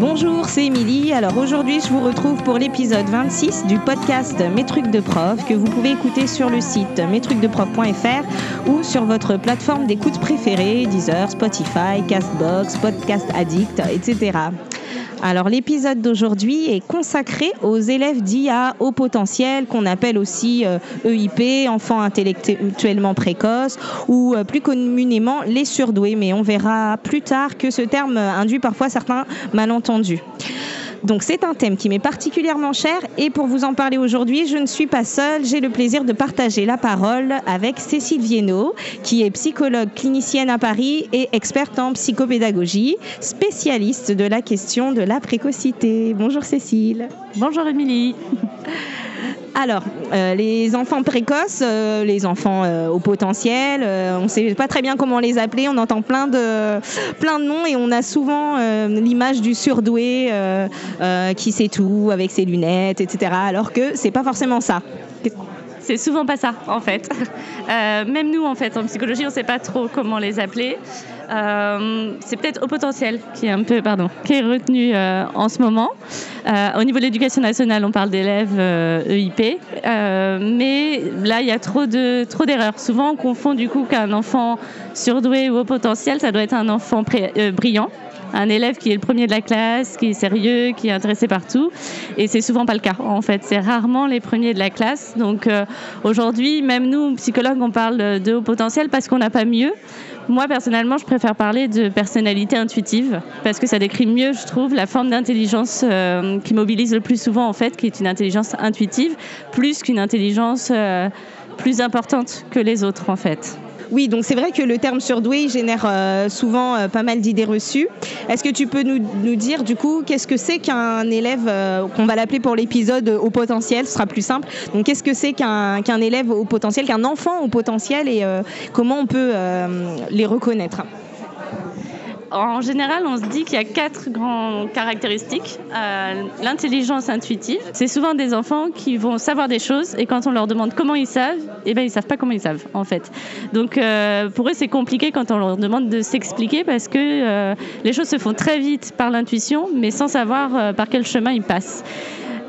Bonjour, c'est Émilie. Alors aujourd'hui, je vous retrouve pour l'épisode 26 du podcast Mes trucs de prof que vous pouvez écouter sur le site mestrucsdeprof.fr ou sur votre plateforme d'écoute préférée, Deezer, Spotify, Castbox, Podcast Addict, etc. Alors l'épisode d'aujourd'hui est consacré aux élèves dits à haut potentiel, qu'on appelle aussi EIP, euh, e enfants intellectuellement précoces, ou euh, plus communément les surdoués. Mais on verra plus tard que ce terme induit parfois certains malentendus. Donc c'est un thème qui m'est particulièrement cher et pour vous en parler aujourd'hui, je ne suis pas seule. J'ai le plaisir de partager la parole avec Cécile Viennot, qui est psychologue clinicienne à Paris et experte en psychopédagogie, spécialiste de la question de la précocité. Bonjour Cécile. Bonjour Émilie. Alors, euh, les enfants précoces, euh, les enfants euh, au potentiel, on ne sait pas très bien comment les appeler. On entend plein de, plein noms et on a souvent l'image du surdoué qui sait tout avec ses lunettes, etc. Alors que c'est pas forcément ça. C'est souvent pas ça, en fait. même nous, en fait, en psychologie, on ne sait pas trop comment les appeler. Euh, c'est peut-être au potentiel qui est retenu euh, en ce moment. Euh, au niveau de l'éducation nationale, on parle d'élèves EIP, e mais là, il y a trop d'erreurs. Souvent, on confond du coup qu'un enfant surdoué ou au potentiel, ça doit être un enfant brillant un élève qui est le premier de la classe, qui est sérieux, qui est intéressé partout. Et c'est souvent pas le cas. En fait, c'est rarement les premiers de la classe. Donc aujourd'hui, même nous, psychologues, on parle de haut potentiel parce qu'on n'a pas mieux. Moi, personnellement, je préfère parler de personnalité intuitive parce que ça décrit mieux, je trouve, la forme d'intelligence euh, qui mobilise le plus souvent, en fait, qui est une intelligence intuitive, plus qu'une intelligence euh, plus importante que les autres, en fait. Oui, donc c'est vrai que le terme surdoué génère euh, souvent euh, pas mal d'idées reçues. Est-ce que tu peux nous, dire du coup qu'est-ce que c'est qu'un élève, euh, qu'on va l'appeler pour l'épisode au potentiel, ce sera plus simple. Donc qu'est-ce que c'est qu'un élève au potentiel, qu'un enfant au potentiel et comment on peut les reconnaître? En général, on se dit qu'il y a quatre grandes caractéristiques. Euh, l'intelligence intuitive, c'est souvent des enfants qui vont savoir des choses et quand on leur demande comment ils savent, eh ben ils savent pas comment ils savent en fait. Donc euh, pour eux c'est compliqué quand on leur demande de s'expliquer parce que euh, les choses se font très vite par l'intuition, mais sans savoir par quel chemin ils passent.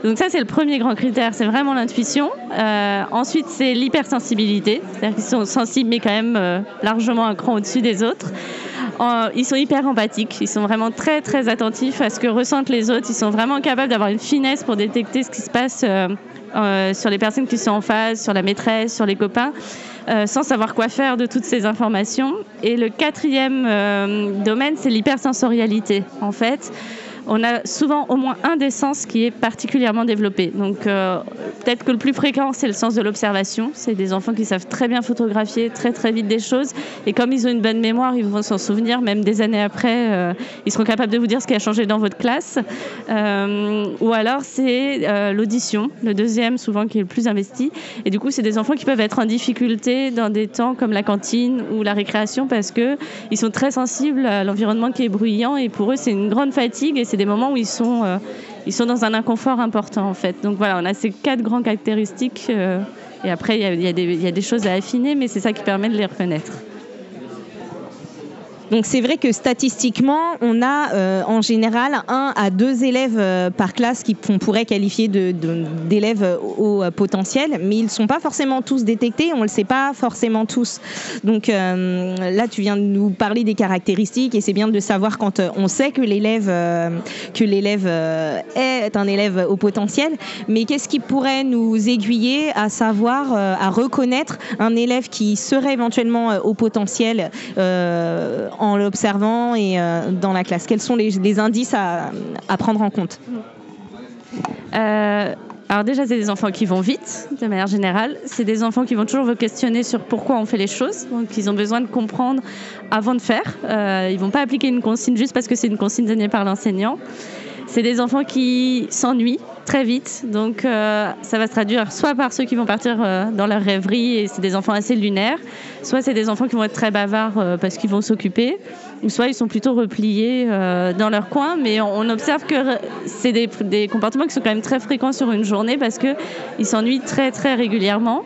Donc ça, c'est le premier grand critère, c'est vraiment l'intuition. Ensuite, c'est l'hypersensibilité, c'est-à-dire qu'ils sont sensibles, mais quand même largement un cran au-dessus des autres ils sont hyper empathiques, ils sont vraiment très très attentifs à ce que ressentent les autres, ils sont vraiment capables d'avoir une finesse pour détecter ce qui se passe euh, euh, sur les personnes qui sont en face, sur la maîtresse, sur les copains. Euh, sans savoir quoi faire de toutes ces informations. Et le quatrième domaine, c'est l'hypersensorialité. En fait, on a souvent au moins un des sens qui est particulièrement développé. Donc euh, peut-être que le plus fréquent, c'est le sens de l'observation. C'est des enfants qui savent très bien photographier très très vite des choses. Et comme ils ont une bonne mémoire, ils vont s'en souvenir même des années après. Euh, ils seront capables de vous dire ce qui a changé dans votre classe. Euh, ou alors c'est l'audition, le deuxième souvent qui est le plus investi. Et du coup, c'est des enfants qui peuvent être en difficulté dans des temps comme la cantine ou la récréation parce que ils sont très sensibles à l'environnement qui est bruyant et pour eux c'est une grande fatigue et c'est des moments où ils sont, euh, ils sont dans un inconfort important en fait. Donc voilà, on a ces quatre grandes caractéristiques euh, et après il y, y, a des choses à affiner, mais c'est ça qui permet de les reconnaître. Donc c'est vrai que statistiquement, on a euh, en général un à deux élèves euh, par classe qui qu'on pourrait qualifier d'élèves de, au, potentiel, mais ils ne sont pas forcément tous détectés, on ne le sait pas forcément tous. Donc euh, là, tu viens de nous parler des caractéristiques et c'est bien de savoir quand on sait que l'élève que l'élève est un élève au potentiel, mais qu'est-ce qui pourrait nous aiguiller à savoir, à reconnaître un élève qui serait éventuellement au potentiel en l'observant et euh, dans la classe Quels sont les, indices à, prendre en compte? Euh, alors déjà, c'est des enfants qui vont vite, de manière générale. C'est des enfants qui vont toujours vous questionner sur pourquoi on fait les choses. Donc, ils ont besoin de comprendre avant de faire. Euh, ils vont pas appliquer une consigne juste parce que c'est une consigne donnée par l'enseignant. C'est des enfants qui s'ennuient très vite, donc euh, ça va se traduire soit par ceux qui vont partir euh, dans leur rêverie et c'est des enfants assez lunaires, soit c'est des enfants qui vont être très bavards euh, parce qu'ils vont s'occuper, ou soit ils sont plutôt repliés dans leur coin, mais on, observe que c'est des, des, comportements qui sont quand même très fréquents sur une journée parce qu'ils s'ennuient très très régulièrement.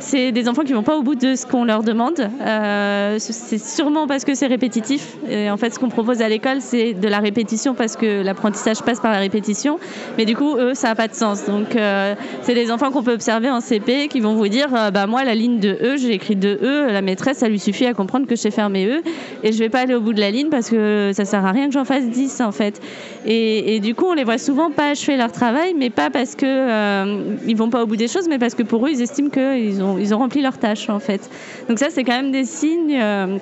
C'est des enfants qui vont pas au bout de ce qu'on leur demande. Euh, c'est sûrement parce que c'est répétitif. Et en fait, ce qu'on propose à l'école, c'est de la répétition parce que l'apprentissage passe par la répétition. Mais du coup, eux, ça n'a pas de sens. Donc, euh, c'est des enfants qu'on peut observer en CP qui vont vous dire, euh, bah moi, la ligne de E, j'ai écrit de E. La maîtresse, ça lui suffit à comprendre que faire mes E et je vais pas aller au bout de la ligne parce que ça sert à rien que j'en fasse 10 en fait. Et, du coup, on les voit souvent pas achever leur travail, mais pas parce que euh, ils vont pas au bout des choses, mais parce que pour eux, ils estiment qu'ils ont, ils ont rempli leur tâche en fait. Donc ça, c'est quand même des signes, euh,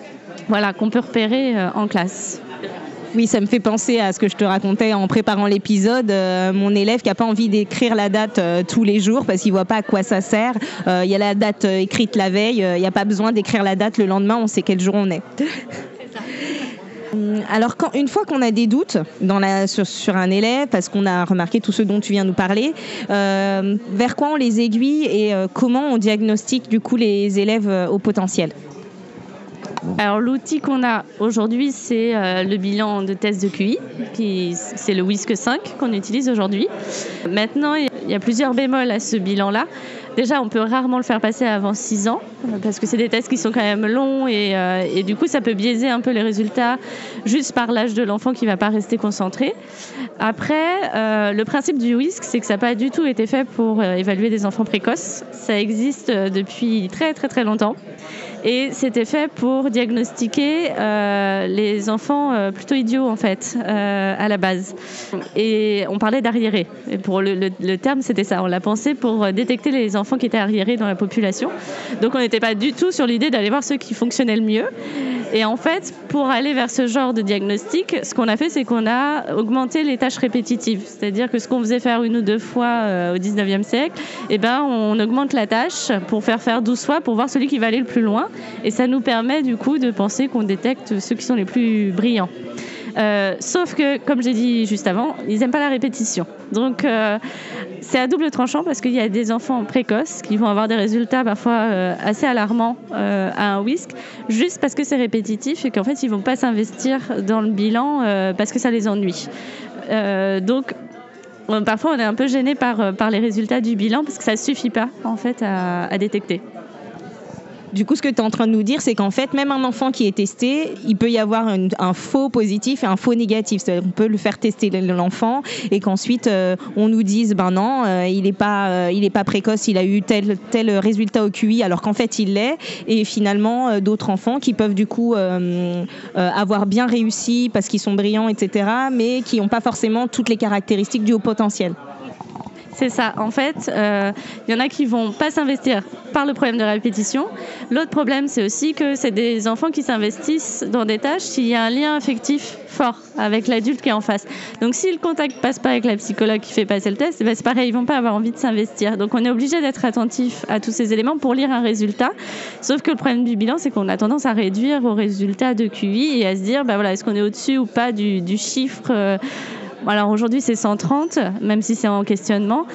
voilà, qu'on peut repérer euh, en classe. Oui, ça me fait penser à ce que je te racontais en préparant l'épisode. Euh, mon élève qui n'a pas envie d'écrire la date tous les jours parce qu'il voit pas à quoi ça sert. Il y a la date écrite la veille. Il n'y a pas besoin d'écrire la date le lendemain. On sait quel jour on est. Hum, alors, une fois qu'on a des doutes sur, un élève, parce qu'on a remarqué tout ce dont tu viens nous parler, euh, vers quoi on les aiguille et euh, comment on diagnostique du coup les élèves euh, au potentiel? Alors l'outil qu'on a aujourd'hui, c'est le bilan de test de QI, qui c'est le WISC 5 qu'on utilise aujourd'hui. Maintenant, il y a plusieurs bémols à ce bilan-là. Déjà, on peut rarement le faire passer avant 6 ans, parce que c'est des tests qui sont quand même longs euh, et, du coup, ça peut biaiser un peu les résultats juste par l'âge de l'enfant qui ne va pas rester concentré. Après, euh, le principe du WISC, c'est que ça n'a pas du tout été fait pour euh, évaluer des enfants précoces. Ça existe depuis très très très longtemps. Et c'était fait pour diagnostiquer euh, les enfants euh, plutôt idiots, en fait, euh, à la base. Et on parlait d'arriérés. Et pour le, le, terme, c'était ça. On l'a pensé pour détecter les enfants qui étaient arriérés dans la population. Donc on n'était pas du tout sur l'idée d'aller voir ceux qui fonctionnaient le mieux. Et en fait, pour aller vers ce genre de diagnostic, ce qu'on a fait, c'est qu'on a augmenté les tâches répétitives. C'est-à-dire que ce qu'on faisait faire une ou deux fois au 19e siècle, eh ben, on augmente la tâche pour faire faire 12 fois pour voir celui qui va aller le plus loin. Et ça nous permet du coup de penser qu'on détecte ceux qui sont les plus brillants. Euh, sauf que, comme j'ai dit juste avant, ils n'aiment pas la répétition. Donc, euh, c'est à double tranchant parce qu'il y a des enfants précoces qui vont avoir des résultats parfois euh, assez alarmants à un whisk, juste parce que c'est répétitif et qu'en fait, ils ne vont pas s'investir dans le bilan parce que ça les ennuie. donc, parfois, on est un peu gêné par, les résultats du bilan parce que ça ne suffit pas en fait à détecter. Du coup, ce que tu es en train de nous dire, c'est qu'en fait, même un enfant qui est testé, il peut y avoir un, faux positif et un faux négatif. On peut le faire tester l'enfant et qu'ensuite euh, on nous dise, ben non, euh, il n'est pas, euh, il pas précoce, il a eu tel tel résultat au QI, alors qu'en fait il l'est. Et finalement, d'autres enfants qui peuvent du coup avoir bien réussi parce qu'ils sont brillants, etc., mais qui n'ont pas forcément toutes les caractéristiques du haut potentiel. C'est ça. En fait, il euh, y en a qui vont pas s'investir par le problème de répétition. L'autre problème, c'est aussi que c'est des enfants qui s'investissent dans des tâches s'il y a un lien affectif fort avec l'adulte qui est en face. Donc, si le contact passe pas avec la psychologue qui fait passer le test, eh ben, c'est pareil, ils vont pas avoir envie de s'investir. Donc, on est obligé d'être attentif à tous ces éléments pour lire un résultat. Sauf que le problème du bilan, c'est qu'on a tendance à réduire au résultat de QI et à se dire, bah voilà, est-ce qu'on est au-dessus ou pas du, du chiffre euh, alors aujourd'hui c'est 130, même si c'est en questionnement.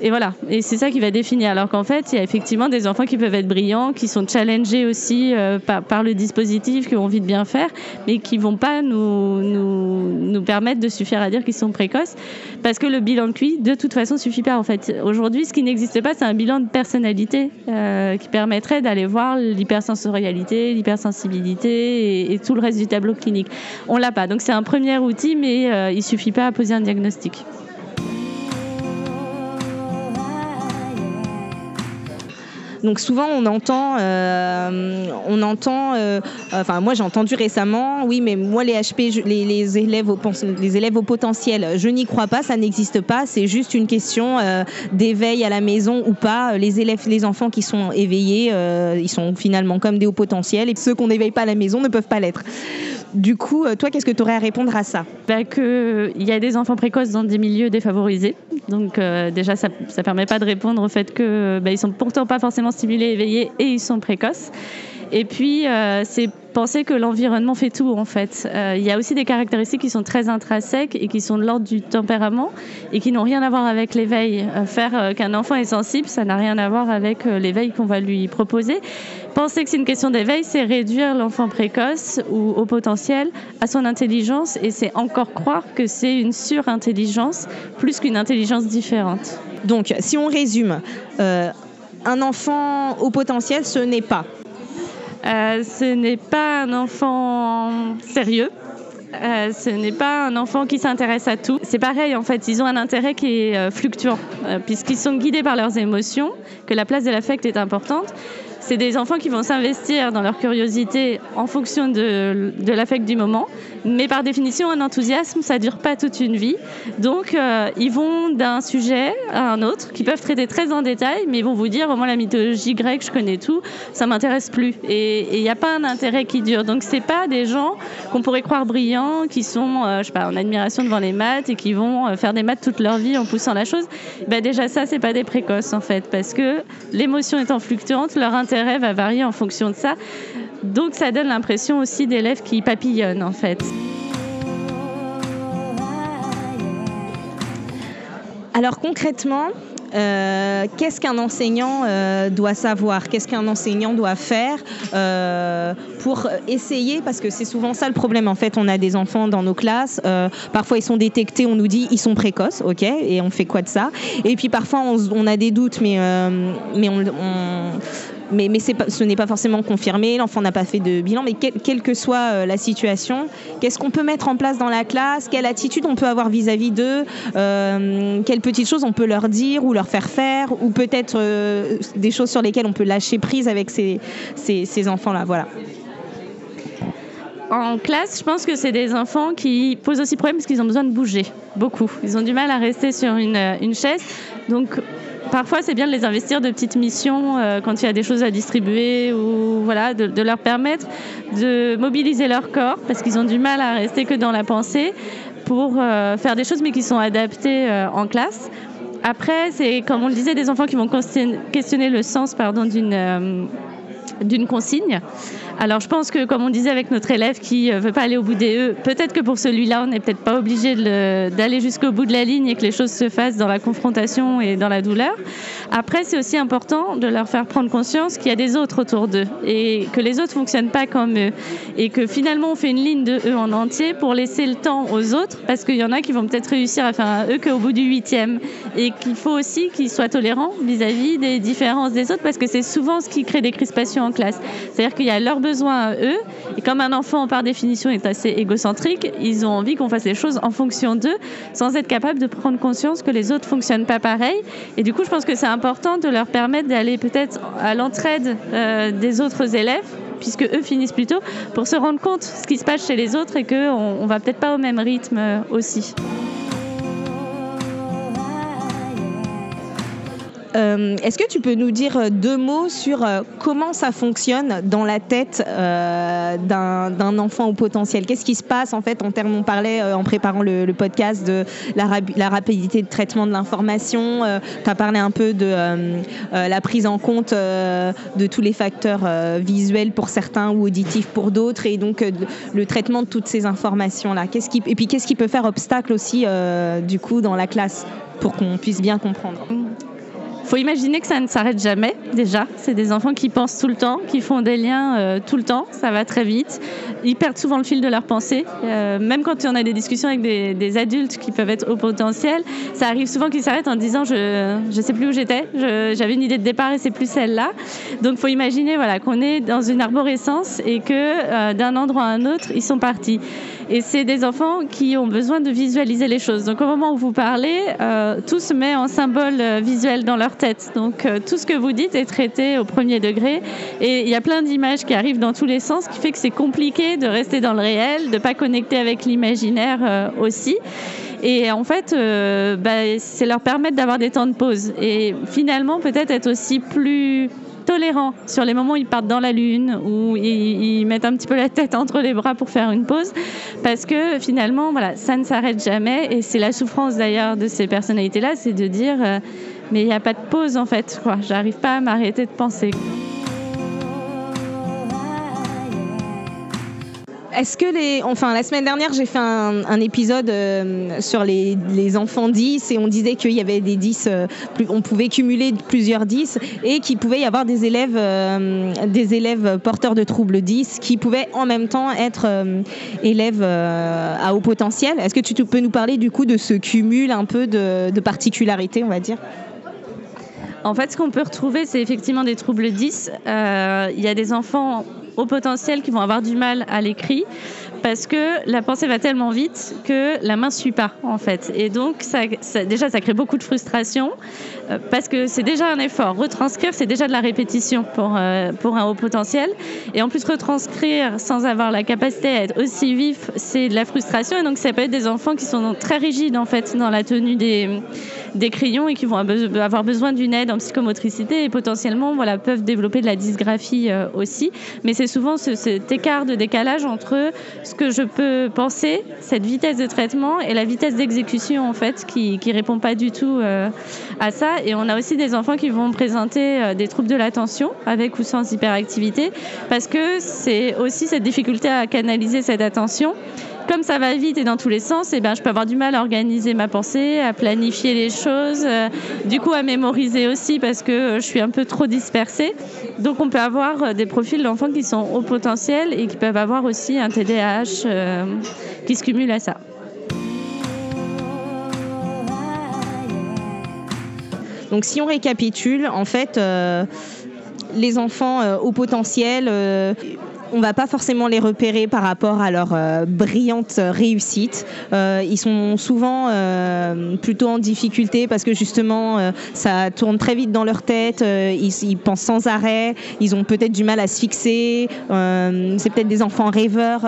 Et voilà, et c'est ça qui va définir. Alors qu'en fait, il y a effectivement des enfants qui peuvent être brillants, qui sont challengés aussi euh, par, le dispositif, qui ont envie de bien faire, mais qui vont pas nous, nous, permettre de suffire à dire qu'ils sont précoces, parce que le bilan de QI, de toute façon, suffit pas. En fait, aujourd'hui, ce qui n'existe pas, c'est un bilan de personnalité euh, qui permettrait d'aller voir l'hypersensorialité, l'hypersensibilité et, tout le reste du tableau clinique. On l'a pas. Donc c'est un premier outil, mais euh, il suffit pas poser un diagnostic. Donc souvent on entend, euh, on entend, euh, enfin moi j'ai entendu récemment, oui mais moi les HP, les, élèves au, les élèves au potentiel, je n'y crois pas, ça n'existe pas, c'est juste une question euh, d'éveil à la maison ou pas. Les élèves, les enfants qui sont éveillés, ils sont finalement comme des hauts potentiels et ceux qu'on n'éveille pas à la maison ne peuvent pas l'être. Du coup, euh, toi, qu'est-ce que tu aurais à répondre à ça? Bah, Qu'il y a des enfants précoces dans des milieux défavorisés. Donc euh, déjà, ça ne permet pas de répondre au fait qu'ils bah, ne sont pourtant pas forcément stimulés, éveillés et ils sont précoces. Et puis, euh, c'est penser que l'environnement fait tout, en fait. Euh, il y a aussi des caractéristiques qui sont très intrinsèques et qui sont de l'ordre du tempérament et qui n'ont rien à voir avec l'éveil. Euh, faire qu'un enfant est sensible, ça n'a rien à voir avec l'éveil qu'on va lui proposer. Penser que c'est une question d'éveil, c'est réduire l'enfant précoce ou au potentiel à son intelligence et c'est encore croire que c'est une surintelligence plus qu'une intelligence différente. Donc, si on résume, un enfant au potentiel, ce n'est pas euh, ce n'est pas un enfant sérieux. Euh, ce n'est pas un enfant qui s'intéresse à tout. C'est pareil, en fait, ils ont un intérêt qui est euh, fluctuant, puisqu'ils sont guidés par leurs émotions, que la place de l'affect est importante c'est des enfants qui vont s'investir dans leur curiosité en fonction de, de l'affect du moment. Mais par définition, un enthousiasme, ça dure pas toute une vie. Donc, euh, ils vont d'un sujet à un autre, qui peuvent traiter très en détail, mais ils vont vous dire, moins la mythologie grecque, je connais tout, ça m'intéresse plus. Et il n'y a pas un intérêt qui dure. Donc, c'est pas des gens qu'on pourrait croire brillants, qui sont, euh, je sais pas, en admiration devant les maths et qui vont euh, faire des maths toute leur vie en poussant la chose. Ben déjà, ça, c'est pas des précoces, en fait, parce que l'émotion étant fluctuante, leur intérêt va varier en fonction de ça. Donc ça donne l'impression aussi d'élèves qui papillonnent en fait. Alors concrètement, euh, qu'est-ce qu'un enseignant euh, doit savoir? Qu'est-ce qu'un enseignant doit faire euh, pour essayer? Parce que c'est souvent ça le problème. En fait, on a des enfants dans nos classes. parfois, ils sont détectés. On nous dit ils sont précoces, ok Et on fait quoi de ça? Et puis parfois, on, a des doutes, mais mais on mais, ce n'est pas forcément confirmé, l'enfant n'a pas fait de bilan, mais quelle que soit euh, la situation, qu'est-ce qu'on peut mettre en place dans la classe, quelle attitude on peut avoir vis-à-vis d'eux, euh, quelles petites choses on peut leur dire ou leur faire faire, ou peut-être euh, des choses sur lesquelles on peut lâcher prise avec ces, ces, enfants-là. Voilà en classe, je pense que c'est des enfants qui posent aussi problème parce qu'ils ont besoin de bouger beaucoup. Ils ont du mal à rester sur une, une chaise. Donc, parfois c'est bien de les investir de petites missions euh, quand il y a des choses à distribuer ou voilà, de, leur permettre de mobiliser leur corps parce qu'ils ont du mal à rester que dans la pensée pour euh, faire des choses mais qui sont adaptées euh, en classe. Après, c'est comme on le disait, des enfants qui vont questionner le sens pardon, d'une d'une consigne. Alors je pense que, comme on disait avec notre élève qui ne euh, veut pas aller au bout des E, peut-être que pour celui-là, on n'est peut-être pas obligé d'aller jusqu'au bout de la ligne et que les choses se fassent dans la confrontation et dans la douleur. Après, c'est aussi important de leur faire prendre conscience qu'il y a des autres autour d'eux et que les autres fonctionnent pas comme eux et que finalement on fait une ligne de E en entier pour laisser le temps aux autres parce qu'il y en a qui vont peut-être réussir à faire un E qu'au bout du huitième et qu'il faut aussi qu'ils soient tolérants vis-à-vis des différences des autres parce que c'est souvent ce qui crée des crispations en classe. C'est-à-dire qu'il y a leur à eux. Et comme un enfant, par définition, est assez égocentrique, ils ont envie qu'on fasse les choses en fonction d'eux, sans être capable de prendre conscience que les autres fonctionnent pas pareil. Et du coup, je pense que c'est important de leur permettre d'aller peut-être à l'entraide euh, des autres élèves puisque eux finissent plus tôt, pour se rendre compte de ce qui se passe chez les autres et qu'on ne va peut-être pas au même rythme euh, aussi. Euh, est-ce que tu peux nous dire euh, deux mots sur euh, comment ça fonctionne dans la tête d'un enfant au potentiel? Qu'est-ce qui se passe en fait en termes, on parlait en préparant le, podcast de la, rapidité de traitement de l'information, tu as parlé un peu de la prise en compte de tous les facteurs visuels pour certains ou auditifs pour d'autres et donc le traitement de toutes ces informations-là. Et puis qu'est-ce qui peut faire obstacle aussi du coup dans la classe pour qu'on puisse bien comprendre? Faut imaginer que ça ne s'arrête jamais déjà. C'est des enfants qui pensent tout le temps, qui font des liens euh, tout le temps. Ça va très vite. Ils perdent souvent le fil de leur pensée. Euh, même quand on a des discussions avec des, adultes qui peuvent être au potentiel, ça arrive souvent qu'ils s'arrêtent en disant je ne sais plus où j'étais. J'avais une idée de départ et c'est plus celle-là. Donc faut imaginer voilà qu'on est dans une arborescence et que euh, d'un endroit à un autre ils sont partis. Et c'est des enfants qui ont besoin de visualiser les choses. Donc au moment où vous parlez, euh, tout se met en symbole euh, visuel dans leur tête. Donc euh, tout ce que vous dites est traité au premier degré. Et il y a plein d'images qui arrivent dans tous les sens, ce qui fait que c'est compliqué de rester dans le réel, de ne pas connecter avec l'imaginaire aussi. Et en fait, bah, c'est leur permettre d'avoir des temps de pause. Et finalement, peut-être être aussi plus tolérant sur les moments où ils partent dans la lune, où ils, mettent un petit peu la tête entre les bras pour faire une pause, parce que finalement, voilà, ça ne s'arrête jamais. Et c'est la souffrance d'ailleurs de ces personnalités-là, c'est de dire, euh, mais il n'y a pas de pause en fait, quoi. J'arrive pas à m'arrêter de penser. Est-ce que les. Enfin, la semaine dernière, j'ai fait un, épisode euh, sur les, enfants 10 et on disait qu'il y avait des 10, euh, on pouvait cumuler plusieurs 10 et qu'il pouvait y avoir des élèves, euh, des élèves porteurs de troubles 10 qui pouvaient en même temps être élèves à haut potentiel. Est-ce que tu peux nous parler du coup de ce cumul un peu de, de particularités, on va dire? En fait, ce qu'on peut retrouver, c'est effectivement des troubles 10. Euh, il y a des enfants au potentiel qui vont avoir du mal à l'écrit parce que la pensée va tellement vite que la main ne suit pas en fait. Et donc ça, déjà ça crée beaucoup de frustration euh, parce que c'est déjà un effort. Retranscrire c'est déjà de la répétition pour, euh, pour un haut potentiel. Et en plus retranscrire sans avoir la capacité à être aussi vif c'est de la frustration. Et donc ça peut être des enfants qui sont très rigides en fait dans la tenue des, crayons et qui vont avoir besoin d'une aide en psychomotricité et potentiellement voilà, peuvent développer de la dysgraphie euh, aussi. Mais c'est souvent cet écart de décalage entre ce que je peux penser, cette vitesse de traitement et la vitesse d'exécution en fait qui qui répond pas du tout euh, à ça. Et on a aussi des enfants qui vont présenter euh, des troubles de l'attention avec ou sans hyperactivité parce que c'est aussi cette difficulté à canaliser cette attention comme ça va vite et dans tous les sens, eh ben, je peux avoir du mal à organiser ma pensée, à planifier les choses, euh, du coup à mémoriser aussi parce que euh, je suis un peu trop dispersée. Donc on peut avoir euh, des profils d'enfants qui sont au potentiel et qui peuvent avoir aussi un TDAH qui se cumule à ça. Donc si on récapitule, en fait, les enfants au potentiel, on va pas forcément les repérer par rapport à leur euh, brillante réussite. Euh, ils sont souvent euh, plutôt en difficulté parce que justement ça tourne très vite dans leur tête, ils, pensent sans arrêt, ils ont peut-être du mal à se fixer, c'est peut-être des enfants rêveurs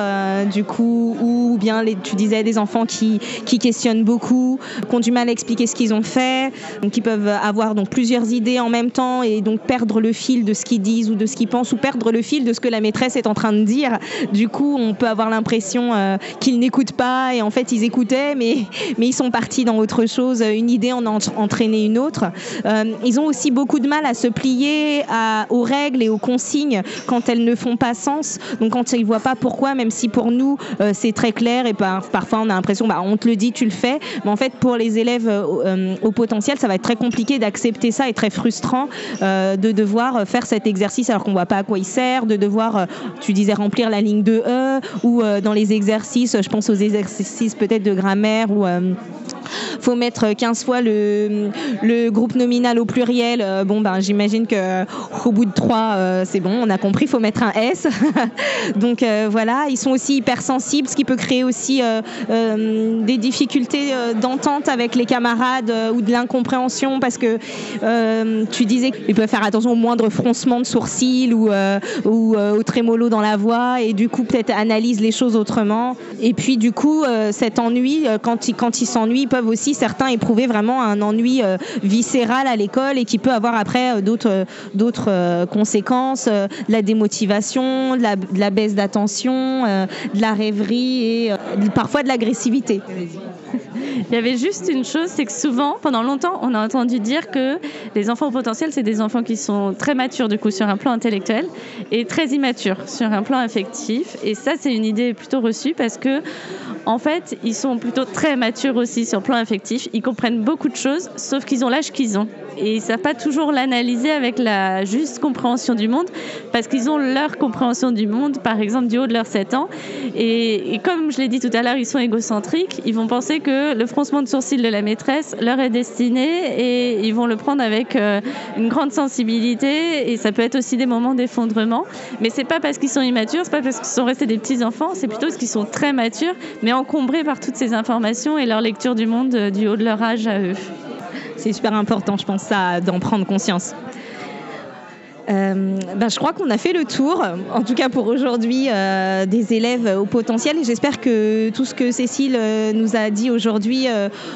du coup, ou bien tu disais des enfants qui, questionnent beaucoup, qui ont du mal à expliquer ce qu'ils ont fait, qui peuvent avoir donc plusieurs idées en même temps et donc perdre le fil de ce qu'ils disent ou de ce qu'ils pensent ou perdre le fil de ce que la maîtresse est en train de dire. Du coup, on peut avoir l'impression euh, qu'ils n'écoutent pas et en fait, ils écoutaient, mais, mais ils sont partis dans autre chose. Une idée en a entraîné une autre. Euh, ils ont aussi beaucoup de mal à se plier aux règles et aux consignes quand elles ne font pas sens. Donc, quand ils voient pas pourquoi, même si pour nous, euh, c'est très clair et parfois on a l'impression, bah, on te le dit, tu le fais. Mais en fait, pour les élèves au potentiel, ça va être très compliqué d'accepter ça et très frustrant de devoir faire cet exercice alors qu'on voit pas à quoi il sert, de devoir tu disais remplir la ligne de E ou euh, dans les exercices, je pense aux exercices peut-être de grammaire ou euh, faut mettre 15 fois le, groupe nominal au pluriel. Euh, bon, ben, j'imagine que au bout de 3, c'est bon, on a compris, faut mettre un S. Donc voilà, ils sont aussi hypersensibles, ce qui peut créer aussi des difficultés d'entente avec les camarades ou de l'incompréhension parce que tu disais qu'ils peuvent faire attention au moindre froncement de sourcils ou, ou au trémolo dans la voix et du coup peut-être analyse les choses autrement. Et puis du coup, euh, cet ennui, euh, quand ils s'ennuient, peuvent aussi certains éprouver vraiment un ennui euh, viscéral à l'école et qui peut avoir après d'autres d'autres conséquences, la démotivation, de la baisse d'attention, de la rêverie et parfois de l'agressivité. Il y avait juste une chose, c'est que souvent, pendant longtemps, on a entendu dire que les enfants au potentiel, c'est des enfants qui sont très matures du coup sur un plan intellectuel et très immatures sur un plan affectif. Et ça, c'est une idée plutôt reçue parce que, en fait, ils sont plutôt très matures aussi sur le plan affectif. Ils comprennent beaucoup de choses, sauf qu'ils ont l'âge qu'ils ont et ils savent pas toujours l'analyser avec la juste compréhension du monde parce qu'ils ont leur compréhension du monde, par exemple du haut de leurs 7 ans. Et, comme je l'ai dit tout à l'heure, ils sont égocentriques. Ils vont penser que froncement de sourcils de la maîtresse leur est destiné et ils vont le prendre avec euh, une grande sensibilité et ça peut être aussi des moments d'effondrement. Mais c'est pas parce qu'ils sont immatures, c'est pas parce qu'ils sont restés des petits enfants, c'est plutôt parce qu'ils sont très matures, mais encombrés par toutes ces informations et leur lecture du monde euh, du haut de leur âge à eux c'est super important, je pense, ça, d'en prendre conscience. Euh, ben, je crois qu'on a fait le tour, en tout cas pour aujourd'hui, euh, des élèves au potentiel. J'espère que tout ce que Cécile euh, nous a dit aujourd'hui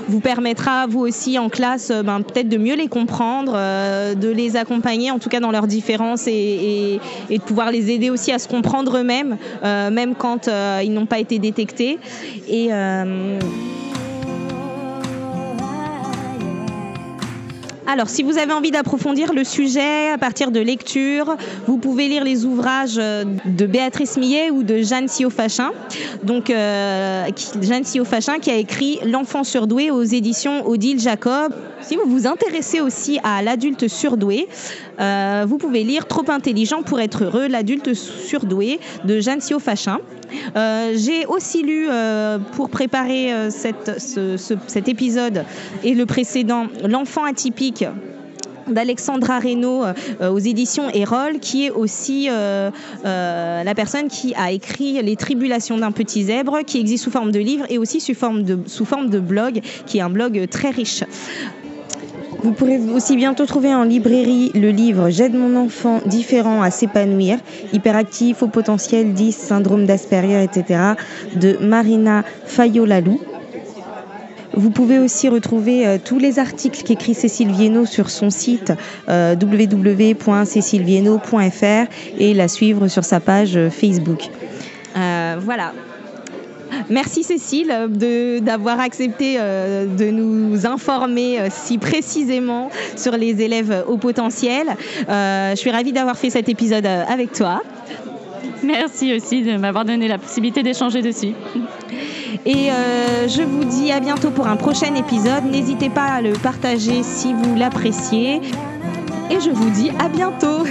vous permettra, vous aussi en classe, ben, peut-être de mieux les comprendre, de les accompagner, en tout cas dans leurs différences, et, de pouvoir les aider aussi à se comprendre eux-mêmes, même quand ils n'ont pas été détectés. Alors, si vous avez envie d'approfondir le sujet à partir de lecture, vous pouvez lire les ouvrages euh, de Béatrice Millet ou de Jeanne Siofachin. Donc, euh, Jeanne Siofachin qui a écrit L'enfant surdoué aux éditions Odile Jacob. Si vous vous intéressez aussi à l'adulte surdoué, euh, vous pouvez lire Trop intelligent pour être heureux, l'adulte surdoué de Jeanne Siofachin. Euh, j'ai aussi lu euh, pour préparer cet épisode et le précédent L'enfant atypique d'Alexandra Reynaud aux éditions Erol, qui est aussi la personne qui a écrit Les Tribulations d'un petit zèbre, qui existe sous forme de livre et aussi sous forme de, sous forme de blog, qui est un blog très riche. Vous pourrez aussi bientôt trouver en librairie le livre J'aide mon enfant différent à s'épanouir, hyperactif, au potentiel 10, syndrome d'Asperger, etc. de Marina Fayolalou. Vous pouvez aussi retrouver euh, tous les articles qu'écrit Cécile Viennot sur son site euh, et la suivre sur sa page euh, Facebook. Euh, voilà, Merci Cécile d'avoir accepté euh, de nous informer euh, si précisément sur les élèves au potentiel. Euh, je suis ravie d'avoir fait cet épisode avec toi. Merci aussi de m'avoir donné la possibilité d'échanger dessus. Et je vous dis à bientôt pour un prochain épisode. N'hésitez pas à le partager si vous l'appréciez. Et je vous dis à bientôt.